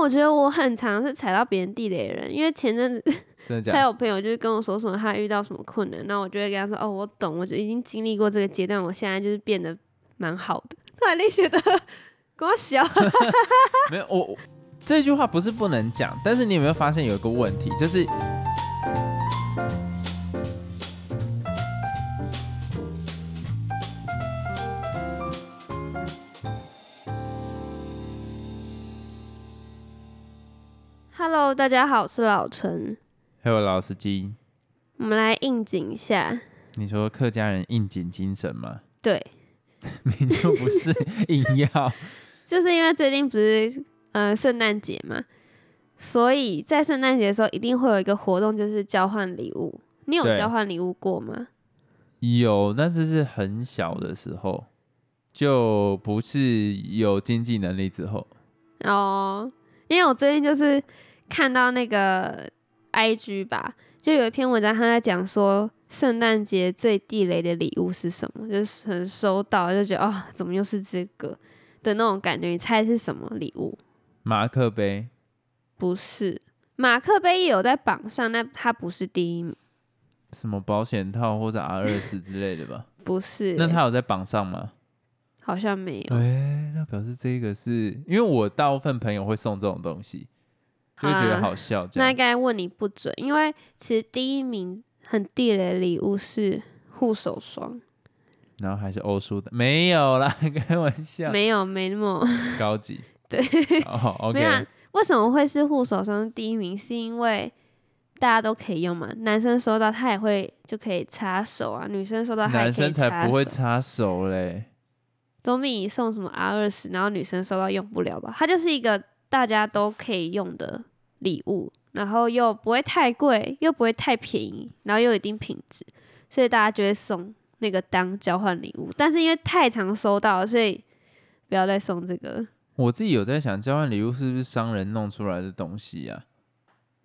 我觉得我很常是踩到别人地雷的人，因为前阵子真的假的？才有朋友就是跟我说什么他遇到什么困难，那我就会跟他说哦，我懂，我就已经经历过这个阶段，我现在就是变得蛮好的。突然力觉得跟我小，没有，我我这句话不是不能讲，但是你有没有发现有一个问题，就是 Hello，大家好，我是老陈，Hello，老司机，我们来应景一下。你说客家人应景精神吗？对，明就不是硬要，就是因为最近不是呃圣诞节嘛，所以在圣诞节的时候一定会有一个活动，就是交换礼物。你有对交换礼物过吗？有，但是是很小的时候，就不是有经济能力之后。哦，因为我最近就是看到那个 IG 吧，就有一篇文章，他在讲说圣诞节最地雷的礼物是什么，就是很收到就觉得哦，怎么又是这个的那种感觉。你猜是什么礼物？马克杯不是，马克杯也有在榜上，那它不是第一名，什么保险套或者 R 二十之类的吧？不是欸、那他有在榜上吗？好像没有。哎、那表示这个是因为我大部分朋友会送这种东西，就会觉得啊好笑这样。那应该问你不准，因为其实第一名很地雷的礼物是护手霜，然后还是欧舒的，没有啦，开玩笑，没有没那么高级。对，哦没有为什么会是护手霜第一名？是因为大家都可以用嘛，男生收到他也会就可以擦手啊，女生收到男生才不会擦手。嘞。总比你送什么 R 二十，然后女生收到用不了吧？它就是一个大家都可以用的礼物，然后又不会太贵，又不会太便宜，然后又有一定品质，所以大家就会送那个当交换礼物。但是因为太常收到，所以不要再送这个，我自己有在想，交换礼物是不是商人弄出来的东西呀、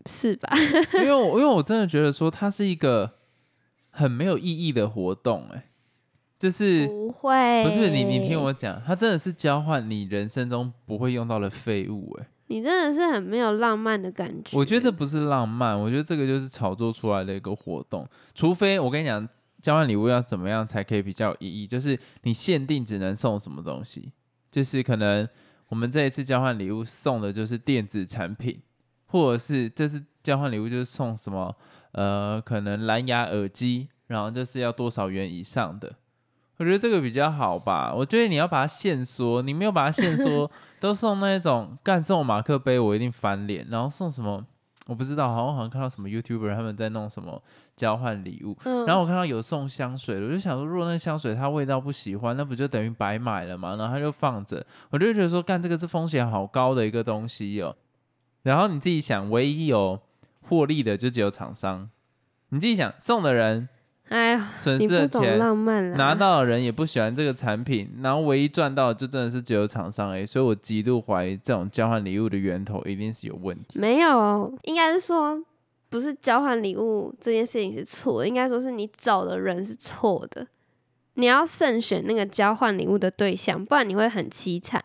是吧？因为我因为我真的觉得说它是一个很没有意义的活动、哎，就是不会，不是你你听我讲，它真的是交换你人生中不会用到的废物、哎，你真的是很没有浪漫的感觉。我觉得这不是浪漫，我觉得这个就是炒作出来的一个活动，除非我跟你讲，交换礼物要怎么样才可以比较有意义，就是你限定只能送什么东西，就是可能我们这一次交换礼物送的就是电子产品，或者是这次交换礼物就是送什么呃，可能蓝牙耳机，然后就是要多少元以上的。我觉得这个比较好吧。我觉得你要把它限缩，你没有把它限缩，都送那种干送马克杯，我一定翻脸。然后送什么我不知道，好像好像看到什么 YouTuber 他们在弄什么交换礼物，嗯，然后我看到有送香水的，我就想说，如果那个香水它味道不喜欢，那不就等于白买了嘛？然后他就放着，我就觉得说，干这个是风险好高的一个东西哦。然后你自己想，唯一有获利的就只有厂商，你自己想，送的人哎呀，损失的钱，浪漫。拿到的人也不喜欢这个产品，然后唯一赚到的就真的是只有厂商哎。所以我极度怀疑这种交换礼物的源头一定是有问题。没有，应该是说不是交换礼物这件事情是错的，应该说是你找的人是错的。你要慎选那个交换礼物的对象，不然你会很凄惨。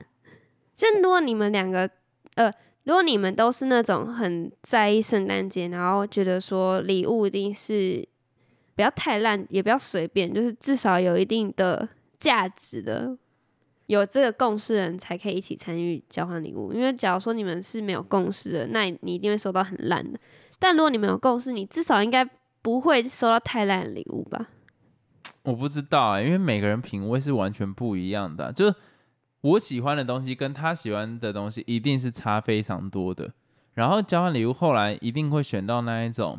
就如果你们两个，呃，如果你们都是那种很在意圣诞节，然后觉得说礼物一定是不要太烂，也不要随便，就是至少有一定的价值的，有这个共识人才可以一起参与交换礼物。因为假如说你们是没有共识的，那你一定会收到很烂的。但如果你们有共识，你至少应该不会收到太烂的礼物吧？我不知道啊、因为每个人品味是完全不一样的、就是我喜欢的东西跟他喜欢的东西一定是差非常多的。然后交换礼物后来一定会选到那一种，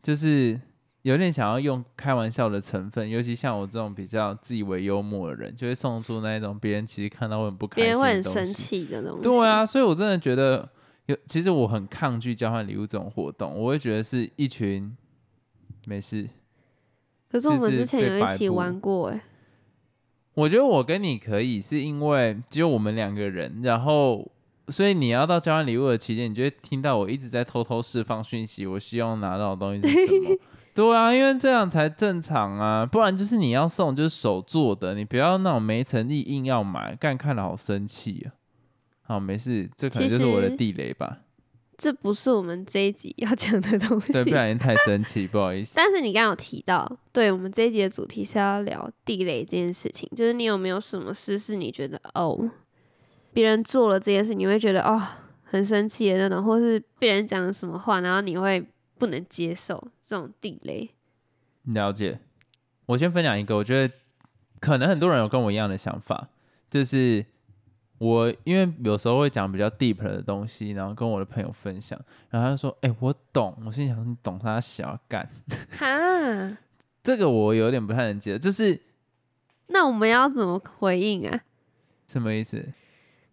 就是有点想要用开玩笑的成分，尤其像我这种比较自以为幽默的人，就会送出那一种别人其实看到会很不开心别人会很。生气的东西。对，啊，所以我真的觉得有，其实我很抗拒交换礼物这种活动，我会觉得是一群没事。可是我们之前有一起玩过、欸，我觉得我跟你可以，是因为只有我们两个人，然后所以你要到交换礼物的期间，你就会听到我一直在偷偷释放讯息，我希望拿到的东西是什么。对啊，因为这样才正常啊，不然就是你要送就是手做的，你不要那种没诚意硬要买，干看了好生气啊。好，没事，这可能就是我的地雷吧。这不是我们这一集要讲的东西。对，不小心太生气，不好意思。但是你刚刚有提到，对我们这一集的主题是要聊地雷这件事情，就是你有没有什么事是你觉得哦，别人做了这件事，你会觉得哦很生气的那种，或是别人讲了什么话，然后你会不能接受这种地雷。了解。我先分享一个，我觉得可能很多人有跟我一样的想法，就是我因为有时候会讲比较 deep 的东西，然后跟我的朋友分享，然后他就说：“哎、我懂。”我心想：“你懂他小干？”哈，这个我有点不太能接受，就是那我们要怎么回应啊？什么意思？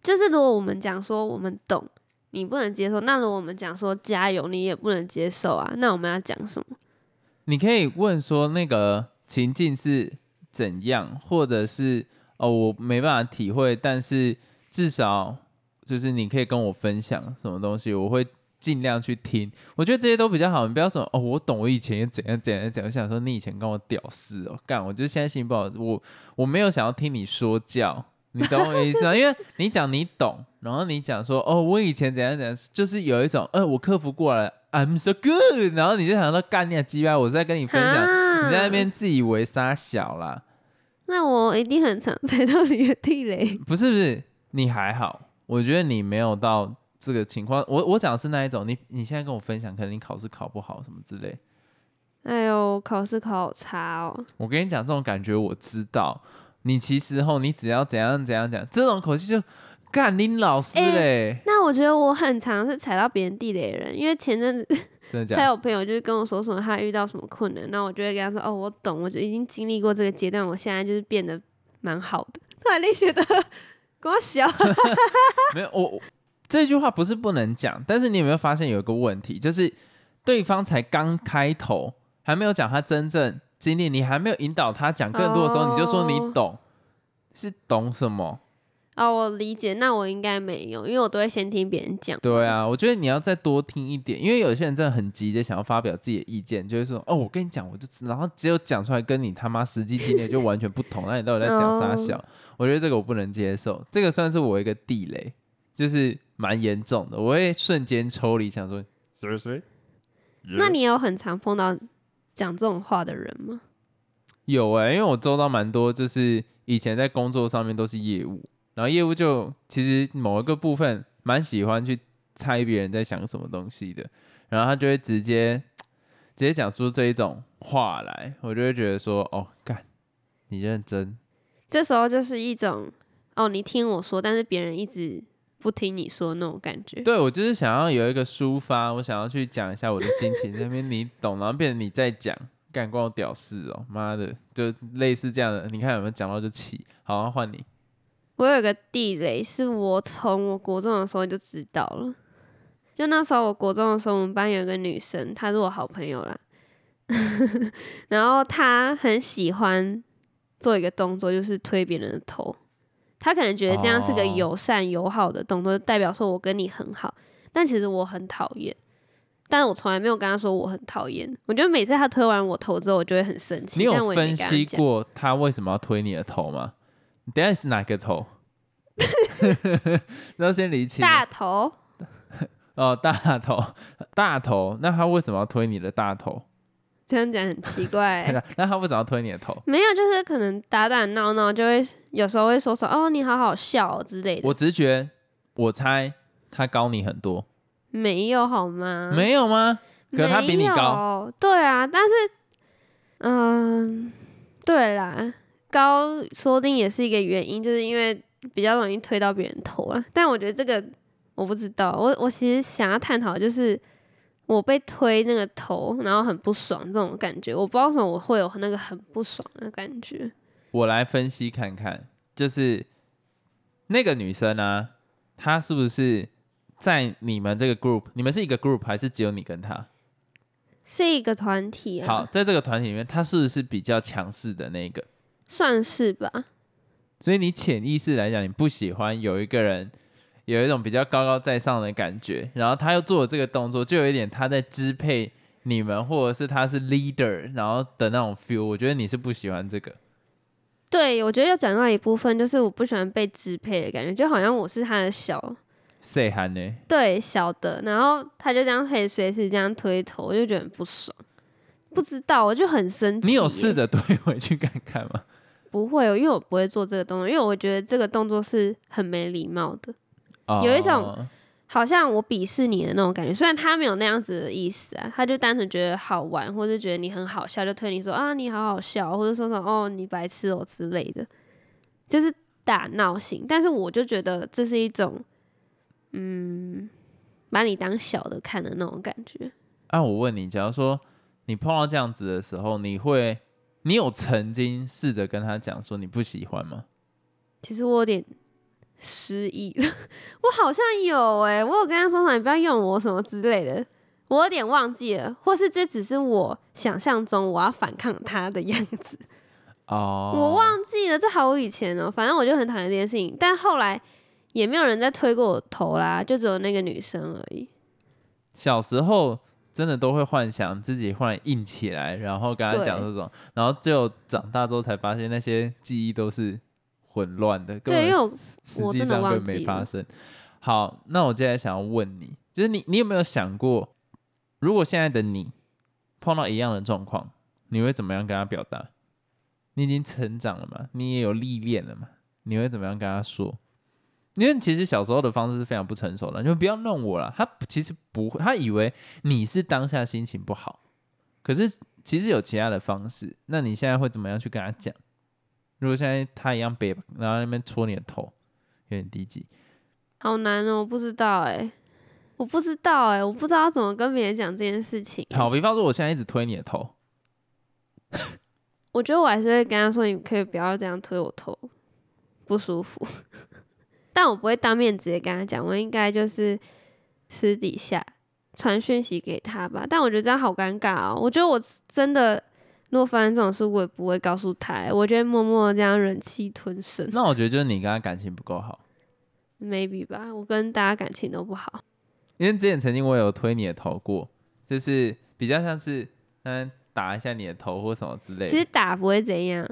就是如果我们讲说我们懂，你不能接受，那如果我们讲说加油，你也不能接受啊，那我们要讲什么？你可以问说那个情境是怎样，或者是哦，我没办法体会，但是至少就是你可以跟我分享什么东西，我会尽量去听。我觉得这些都比较好，你不要说哦，我懂，我以前也怎样怎样怎样。我想说你以前跟我屌丝哦，干，我就现在心情不好，我我没有想要听你说教。你懂我意思吗？因为你讲你懂，然后你讲说哦，我以前怎样怎样，就是有一种呃，我克服过来，I'm so good，然后你就想到干你的鸡巴，我是在跟你分享，哈你在那边自以为傻小啦，那我一定很常踩到你的地雷。不是不是，你还好，我觉得你没有到这个情况。我我讲的是那一种，你你现在跟我分享，可能你考试考不好什么之类。哎呦，考试考好差哦。我跟你讲，这种感觉我知道。你其实后，你只要怎样怎样讲，这种口气就干林老师哎嘞，那我觉得我很常是踩到别人地雷的人，因为前阵子 真的假的？才有朋友就是跟我说什么他遇到什么困难，那我就会跟他说哦，我懂，我就已经经历过这个阶段，我现在就是变得蛮好的。突然你觉得跟我小，没有，我我这句话不是不能讲，但是你有没有发现有一个问题，就是对方才刚开头，还没有讲他真正经历，你还没有引导他讲更多的时候，哦你就说你懂，是懂什么？哦，我理解，那我应该没有，因为我都会先听别人讲。对啊，我觉得你要再多听一点，因为有些人真的很急着想要发表自己的意见，就会说哦，我跟你讲，我就，然后只有讲出来跟你他妈实际经历就完全不同，那你到底在讲啥小？我觉得这个我不能接受，这个算是我一个地雷，就是蛮严重的，我会瞬间抽离，想说谁谁。那你有很常碰到讲这种话的人吗？有哎、因为我周到蛮多，就是以前在工作上面都是业务，然后业务就其实某一个部分蛮喜欢去猜别人在想什么东西的，然后他就会直接 直接讲出这一种话来，我就会觉得说，哦，干，你认真，这时候就是一种哦，你听我说，但是别人一直不听你说那种感觉。对我就是想要有一个抒发，我想要去讲一下我的心情，这边你懂，然后变成你在讲，干关我屌事哦，妈的，就类似这样的，你看有没有讲到就气，好，换你。我有一个地雷，是我从我国中的时候就知道了。就那时候我国中的时候，我们班有一个女生，她是我好朋友啦。然后她很喜欢做一个动作，就是推别人的头。她可能觉得这样是个哦友善友好的动作，代表说我跟你很好。但其实我很讨厌，但是我从来没有跟他说我很讨厌。我觉得每次他推完我头之后，我就会很生气。你有分析过他为什么要推你的头吗？你等下是哪个头？那要先理清大头？哦，大头，大头。那他为什么要推你的大头？这样讲很奇怪、欸。那他为什么要推你的头？没有，就是可能打打闹闹，就会有时候会说说哦，你好好笑、哦、之类的。我直觉，我猜他高你很多，没有好吗？没有吗？可是他比你高，对啊，但是，嗯，对啦，高说不定也是一个原因，就是因为比较容易推到别人头啊。但我觉得这个我不知道，我我其实想要探讨就是我被推那个头，然后很不爽这种感觉。我不知道为什么我会有那个很不爽的感觉。我来分析看看，就是那个女生啊，她是不是在你们这个 group？你们是一个 group 还是只有你跟她？是一个团体啊，好，在这个团体里面，她是不是比较强势的那个？算是吧。所以你潜意识来讲，你不喜欢有一个人有一种比较高高在上的感觉，然后他又做了这个动作，就有一点他在支配你们，或者是他是 leader，然后的那种 feel。我觉得你是不喜欢这个，对，我觉得要讲到一部分，就是我不喜欢被支配的感觉，就好像我是他的小谁喊呢？对小的，然后他就这样可以随时这样推头，我就觉得很不爽。不知道，我就很生气。你有试？着推回去看看吗？不会哦，因为我不会做这个动作，因为我觉得这个动作是很没礼貌的，哦有一种好像我鄙视你的那种感觉。虽然他没有那样子的意思啊，他就单纯觉得好玩，或者觉得你很好笑，就推你说啊你好好笑，或者说什么哦你白痴哦之类的，就是打闹型。但是我就觉得这是一种，嗯，把你当小的看的那种感觉。啊，我问你，假如说你碰到这样子的时候，你会，你有曾经试着跟他讲说你不喜欢吗？其实我有点失忆。了，我好像有诶、我有跟他说什么你不要用我什么之类的，我有点忘记了，或是这只是我想象中我要反抗他的样子，哦，我忘记了，这好久以前哦、反正我就很讨厌这件事情，但后来也没有人再推过我头啦，就只有那个女生而已。小时候真的都会幻想自己忽然硬起来，然后跟他讲这种，然后只有长大之后才发现那些记忆都是混乱的，根本对因为我实际上根本没发生。好，那我接下来想要问你，就是你，你有没有想过，如果现在的你碰到一样的状况，你会怎么样跟他表达？你已经成长了嘛，你也有历练了嘛，你会怎么样跟他说？因为其实小时候的方式是非常不成熟的，你就不要弄我了。他其实不会，他以为你是当下心情不好，可是其实有其他的方式。那你现在会怎么样去跟他讲？如果现在他一样背，然后那边戳你的头，有点低级。好难哦、我不知道哎、我不知道哎、我不知道怎么跟别人讲这件事情。好，比方说我现在一直推你的头，我觉得我还是会跟他说，你可以不要这样推我头，不舒服。但我不会当面直接跟他讲，我应该就是私底下传讯息给他吧。但我觉得这样好尴尬哦。我觉得我真的如果发生这种事，我也不会告诉他，我就会默默这样忍气吞声那我觉得就是你跟他感情不够好，，maybe 吧。我跟大家感情都不好，因为之前曾经我有推你的头过，就是比较像是嗯打一下你的头或什么之类的。其实打不会怎样，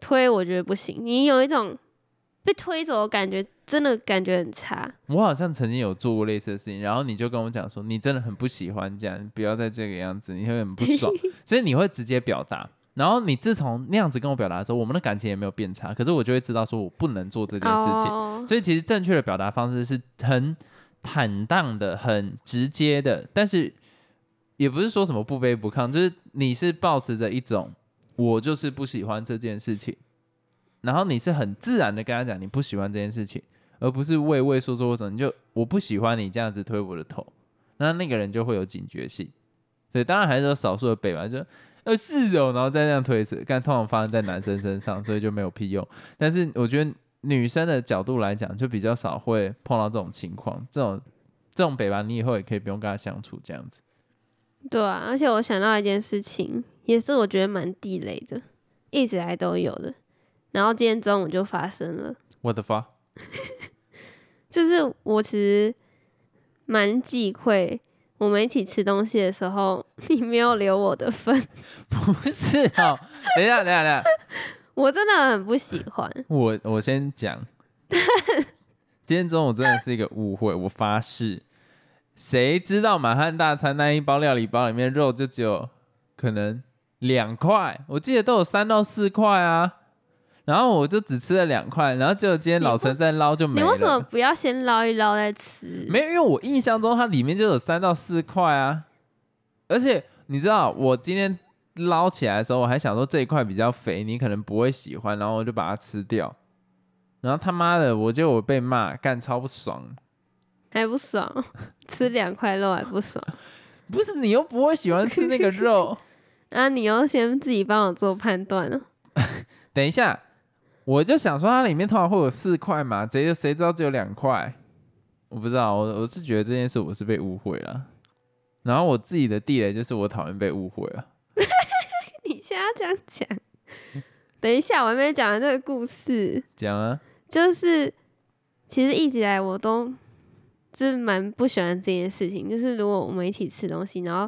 推我觉得不行。你有一种被推走的感觉，真的感觉很差。我好像曾经有做过类似的事情，然后你就跟我讲说，你真的很不喜欢这样，你不要再这个样子，你会很不爽，所以你会直接表达。然后你自从那样子跟我表达的时候，我们的感情也没有变差，可是我就会知道说我不能做这件事情。哦，所以其实正确的表达方式是很坦荡的、很直接的，但是也不是说什么不卑不亢，就是你是保持着一种我就是不喜欢这件事情，然后你是很自然的跟他讲你不喜欢这件事情，而不是畏畏缩缩或什么，你就我不喜欢你这样子推我的头，那那个人就会有警觉性。对，当然还是有少数的北吧，就呃是哦，然后再这样推一次，但通常发生在男生身上，所以就没有屁用。但是我觉得女生的角度来讲，就比较少会碰到这种情况，这种这种北吧，你以后也可以不用跟他相处这样子。对啊，而且我想到一件事情，也是我觉得蛮地雷的，一直以来都有的。然后今天中午就发生了，我的发，就是我其实蛮忌讳我们一起吃东西的时候，你没有留我的份，不是哦，等一下，等一下，等一下，我真的很不喜欢。我我先讲，今天中午真的是一个误会，我发誓，谁知道满汉大餐那一包料理包里面肉就只有可能两块，我记得都有三到四块啊，然后我就只吃了两块，然后结果今天老陈在捞就没了。你为什么不要先捞一捞再吃？没有，因为我印象中它里面就有三到四块啊，而且你知道，我今天捞起来的时候，我还想说这一块比较肥，你可能不会喜欢，然后我就把它吃掉。然后他妈的，我就我被骂，干超不爽。还不爽，吃两块肉还不爽。不是你又不会喜欢吃那个肉，啊，你又先自己帮我做判断了。等一下，我就想说它里面通常会有四块嘛，谁谁知道只有两块？我不知道，我我是觉得这件事我是被误会了。然后我自己的地雷就是我讨厌被误会啊。你现在这样讲，等一下我还没讲完这个故事，讲啊，就是其实一直以来我都就是蛮不喜欢这件事情，就是如果我们一起吃东西，然后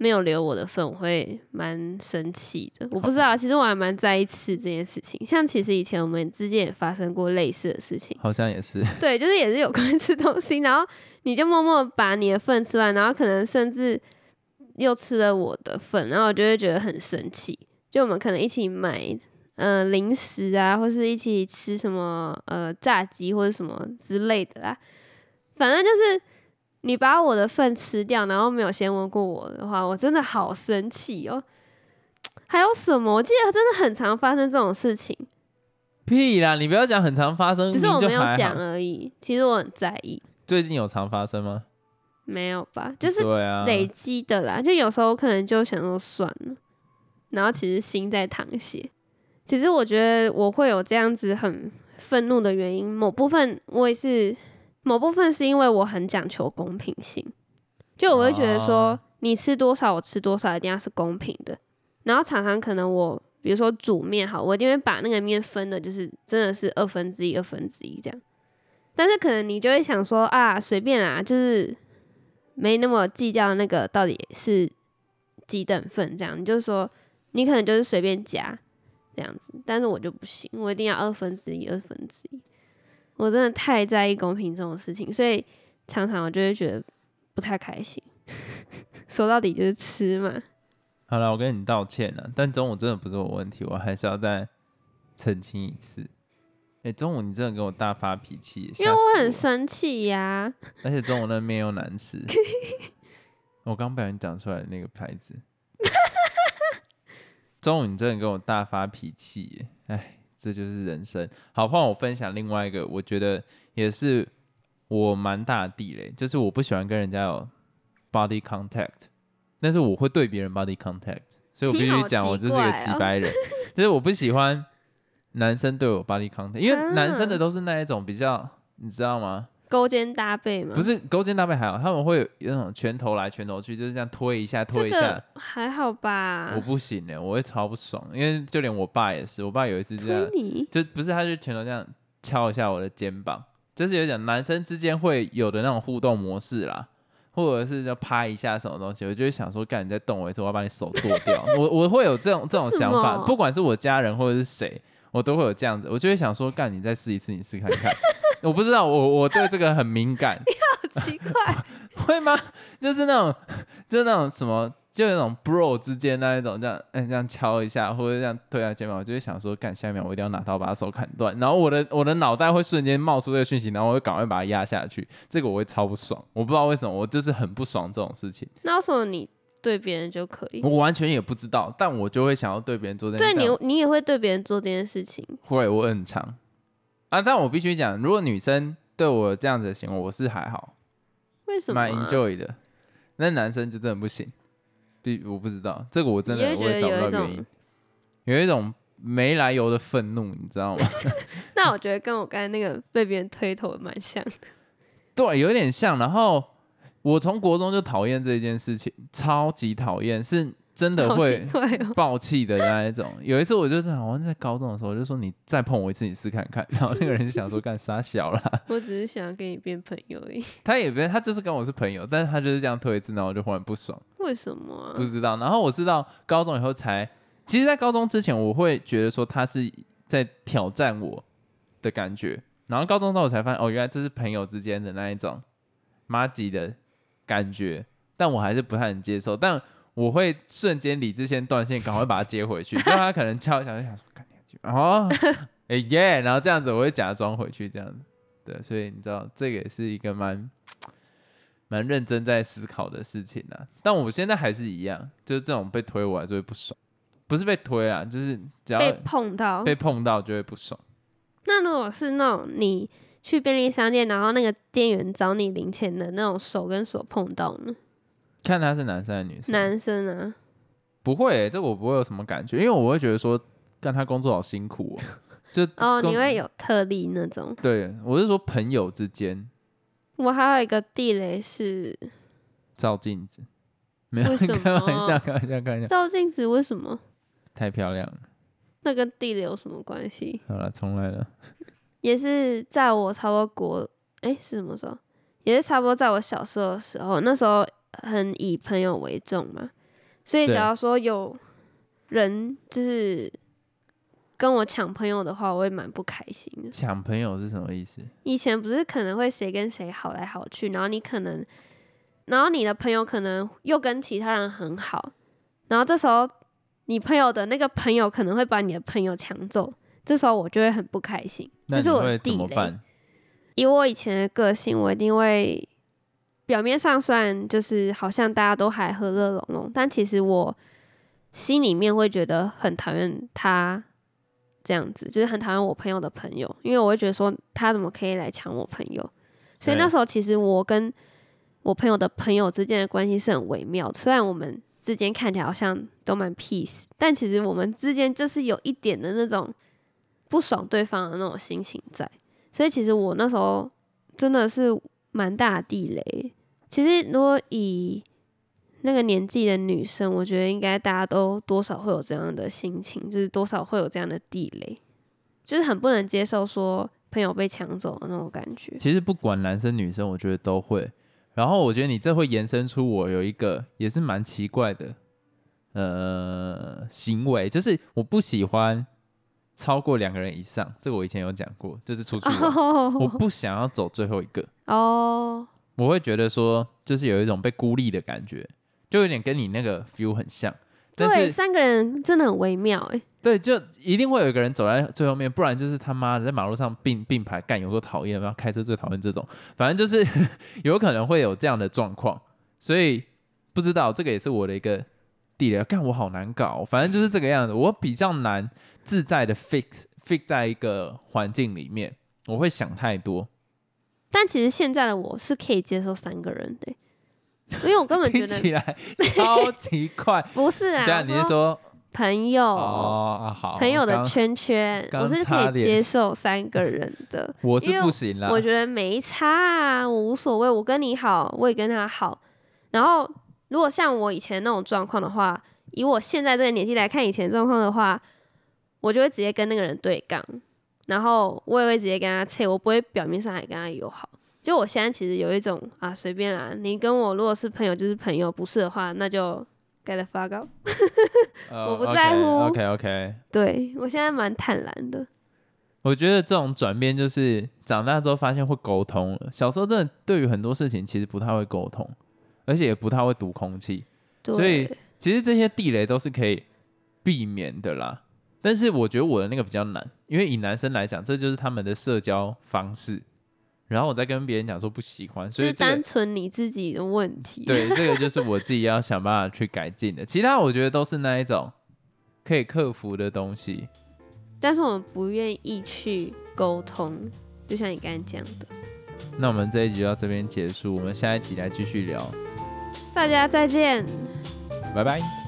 没有留我的份，我会蛮生气的。我不知道，其实我还蛮在意吃这件事情。像其实以前我们之间也发生过类似的事情，好像也是。对，就是也是有关吃东西，然后你就默默把你的份吃完，然后可能甚至又吃了我的份，然后我就会觉得很生气。就我们可能一起买呃零食啊，或是一起吃什么呃炸鸡或者什么之类的啦，反正就是。你把我的份吃掉，然后没有先问过我的话，我真的好生气哦。还有什么？我记得真的很常发生这种事情。屁啦！你不要讲很常发生，只是我没有讲而已。其实我很在意。最近有常发生吗？没有吧，就是累积的啦。就有时候可能就想说算了，然后其实心在淌血。其实我觉得我会有这样子很愤怒的原因，某部分我也是。某部分是因为我很讲求公平性，就我会觉得说，你吃多少我吃多少，一定要是公平的。然后常常可能我，比如说煮面好，我一定会把那个面分的，就是真的是二分之一、二分之一这样。但是可能你就会想说啊，随便啦，就是没那么计较那个到底是几等份这样。你就说你可能就是随便加这样子，但是我就不行，我一定要二分之一、二分之一。我真的太在意公平这种事情，所以常常我就会觉得不太开心。说到底就是吃嘛。好了，我跟你道歉了，但中午真的不是我问题，我还是要再澄清一次。哎，中午你真的给我大发脾气，因为我很生气呀。而且中午那面又难吃。我刚不小心讲出来那个牌子。中午你真的给我大发脾气，哎。这就是人生。好，换我分享另外一个，我觉得也是我蛮大的地雷，就是我不喜欢跟人家有 body contact，但是我会对别人 body contact，所以我必须讲，我就是一个直白人，就是我不喜欢男生对我 body contact，因为男生的都是那一种比较，你知道吗？勾肩搭背吗？不是勾肩搭背还好，他们会有那种拳头来拳头去，就是这样推一下推一下，还好吧？我不行的，我会超不爽，因为就连我爸也是，我爸有一次这样，就不是他就拳头这样敲一下我的肩膀，就是有点男生之间会有的那种互动模式啦，或者是要拍一下什么东西，我就会想说，干你在动我一次，我要把你手剁掉，我我会有这种这种想法，不管是我家人或者是谁，我都会有这样子，我就会想说，干你再试一次，你试看看。我不知道，我我对这个很敏感。你 好奇怪，会吗？就是那种，就是那种什么，就那种 bro 之间那一种，这样，嗯，这样敲一下，或者这样推下肩膀，我就会想说，干，下一秒我一定要拿刀把他手砍断。然后我的我的脑袋会瞬间冒出这个讯息，然后我会赶快把它压下去。这个我会超不爽，我不知道为什么，我就是很不爽这种事情。那为什么你对别人就可以？我完全也不知道，但我就会想要对别人做这件事。对你，你也会对别人做这件事情？会，我很长。啊！但我必须讲，如果女生对我这样子的行为，我是还好，为什么？蛮 enjoy 的。那男生就真的不行，比我不知道这个，我真的我也找不到原因。有一种没来由的愤怒，你知道吗？那我觉得跟我刚才那个被别人推头蛮像的。对，有点像。然后我从国中就讨厌这件事情，超级讨厌，是。真的会爆气的那一种。有一次我就是好像在高中的时候，我就说你再碰我一次，你试看看。然后那个人就想说干啥小了。我只是想要跟你变朋友而已。他也不，他就是跟我是朋友，但是他就是这样推一次，然后我就忽然不爽。为什么？不知道。然后我是到高中以后才，其实，在高中之前，我会觉得说他是在挑战我的感觉。然后高中之后我才发现，哦，原来这是朋友之间的那一种妈吉的感觉。但我还是不太能接受。但我会瞬间理智先断线，赶快把它接回去。就他可能敲一下，就想说赶紧去哦，哎耶，然后这样子我会假装回去这样子。对，所以你知道这个也是一个蛮蛮认真在思考的事情啊。但我现在还是一样，就是这种被推我还是会不爽，不是被推啊，就是只要被碰到被碰到就会不爽。那如果是那种你去便利商店，然后那个店员找你零钱的那种手跟手碰到呢？看他是男生还是女生？男生啊，不会，这我不会有什么感觉，因为我会觉得说，干他工作好辛苦哦。就哦，你会有特例那种？对，我是说朋友之间。我还有一个地雷是照镜子，没有开玩笑，开玩笑，开玩笑。照镜子为什么？太漂亮了。那跟地雷有什么关系？好了，重来了。也是在我差不多国，哎，是什么时候？也是差不多在我小时候的时候，那时候。很以朋友为重嘛，所以对假如说有人就是跟我抢朋友的话，我会蛮不开心的。抢朋友是什么意思？以前不是可能会谁跟谁好来好去，然后你可能，然后你的朋友可能又跟其他人很好，然后这时候你朋友的那个朋友可能会把你的朋友抢走，这时候我就会很不开心，这是我的地雷。么办？以我以前的个性，我一定会表面上虽然就是好像大家都还和乐融融，但其实我心里面会觉得很讨厌他这样子，就是很讨厌我朋友的朋友，因为我会觉得说他怎么可以来抢我朋友，所以那时候其实我跟我朋友的朋友之间的关系是很微妙，虽然我们之间看起来好像都蛮 peace，但其实我们之间就是有一点的那种不爽对方的那种心情在。所以其实我那时候真的是蛮大的地雷。其实如果以那个年纪的女生，我觉得应该大家都多少会有这样的心情，就是多少会有这样的地雷，就是很不能接受说朋友被抢走的那种感觉。其实不管男生女生，我觉得都会。然后我觉得你这会延伸出我有一个也是蛮奇怪的呃行为，就是我不喜欢超过两个人以上。这个我以前有讲过，就是出去玩，我哦不想要走最后一个，哦，我会觉得说就是有一种被孤立的感觉，就有点跟你那个 feel 很像。但对，是三个人真的很微妙哎。对，就一定会有一个人走在最后面，不然就是他妈的在马路上并并排干，有多讨厌，然后开车最讨厌这种，反正就是 有可能会有这样的状况，所以不知道这个也是我的一个地雷，干我好难搞，反正就是这个样子，我比较难自在的 fix fix 在一个环境里面，我会想太多，但其实现在的我是可以接受三个人的欸、因为我根本觉听得起来超级快。不是啊，对啊，你是说朋友。哦啊好，朋友的圈圈，我是可以接受三个人的。我是因为不行啦，我觉得没差啊，我无所谓，我跟你好，我也跟他好。然后，如果像我以前那种状况的话，以我现在这个年纪来看以前状况的话，我就会直接跟那个人对杠，然后我也会直接跟他切，我不会表面上还跟他友好。就我现在其实有一种啊，随便啦，你跟我如果是朋友就是朋友，不是的话那就 get the fuck out。我不在乎 OK OK，对我现在蛮坦然的。我觉得这种转变就是长大之后发现会沟通了。小时候真的对于很多事情其实不太会沟通，而且也不太会读空气。所以其实这些地雷都是可以避免的啦。但是我觉得我的那个比较难，因为以男生来讲，这就是他们的社交方式。然后我再跟别人讲说不喜欢，所以这个单纯你自己的问题。对，这个 就是我自己要想办法去改进的。其他我觉得都是那一种可以克服的东西。但是我们不愿意去沟通，就像你刚才讲的。那我们这一集就到这边结束，我们下一集来继续聊，大家再见。拜拜。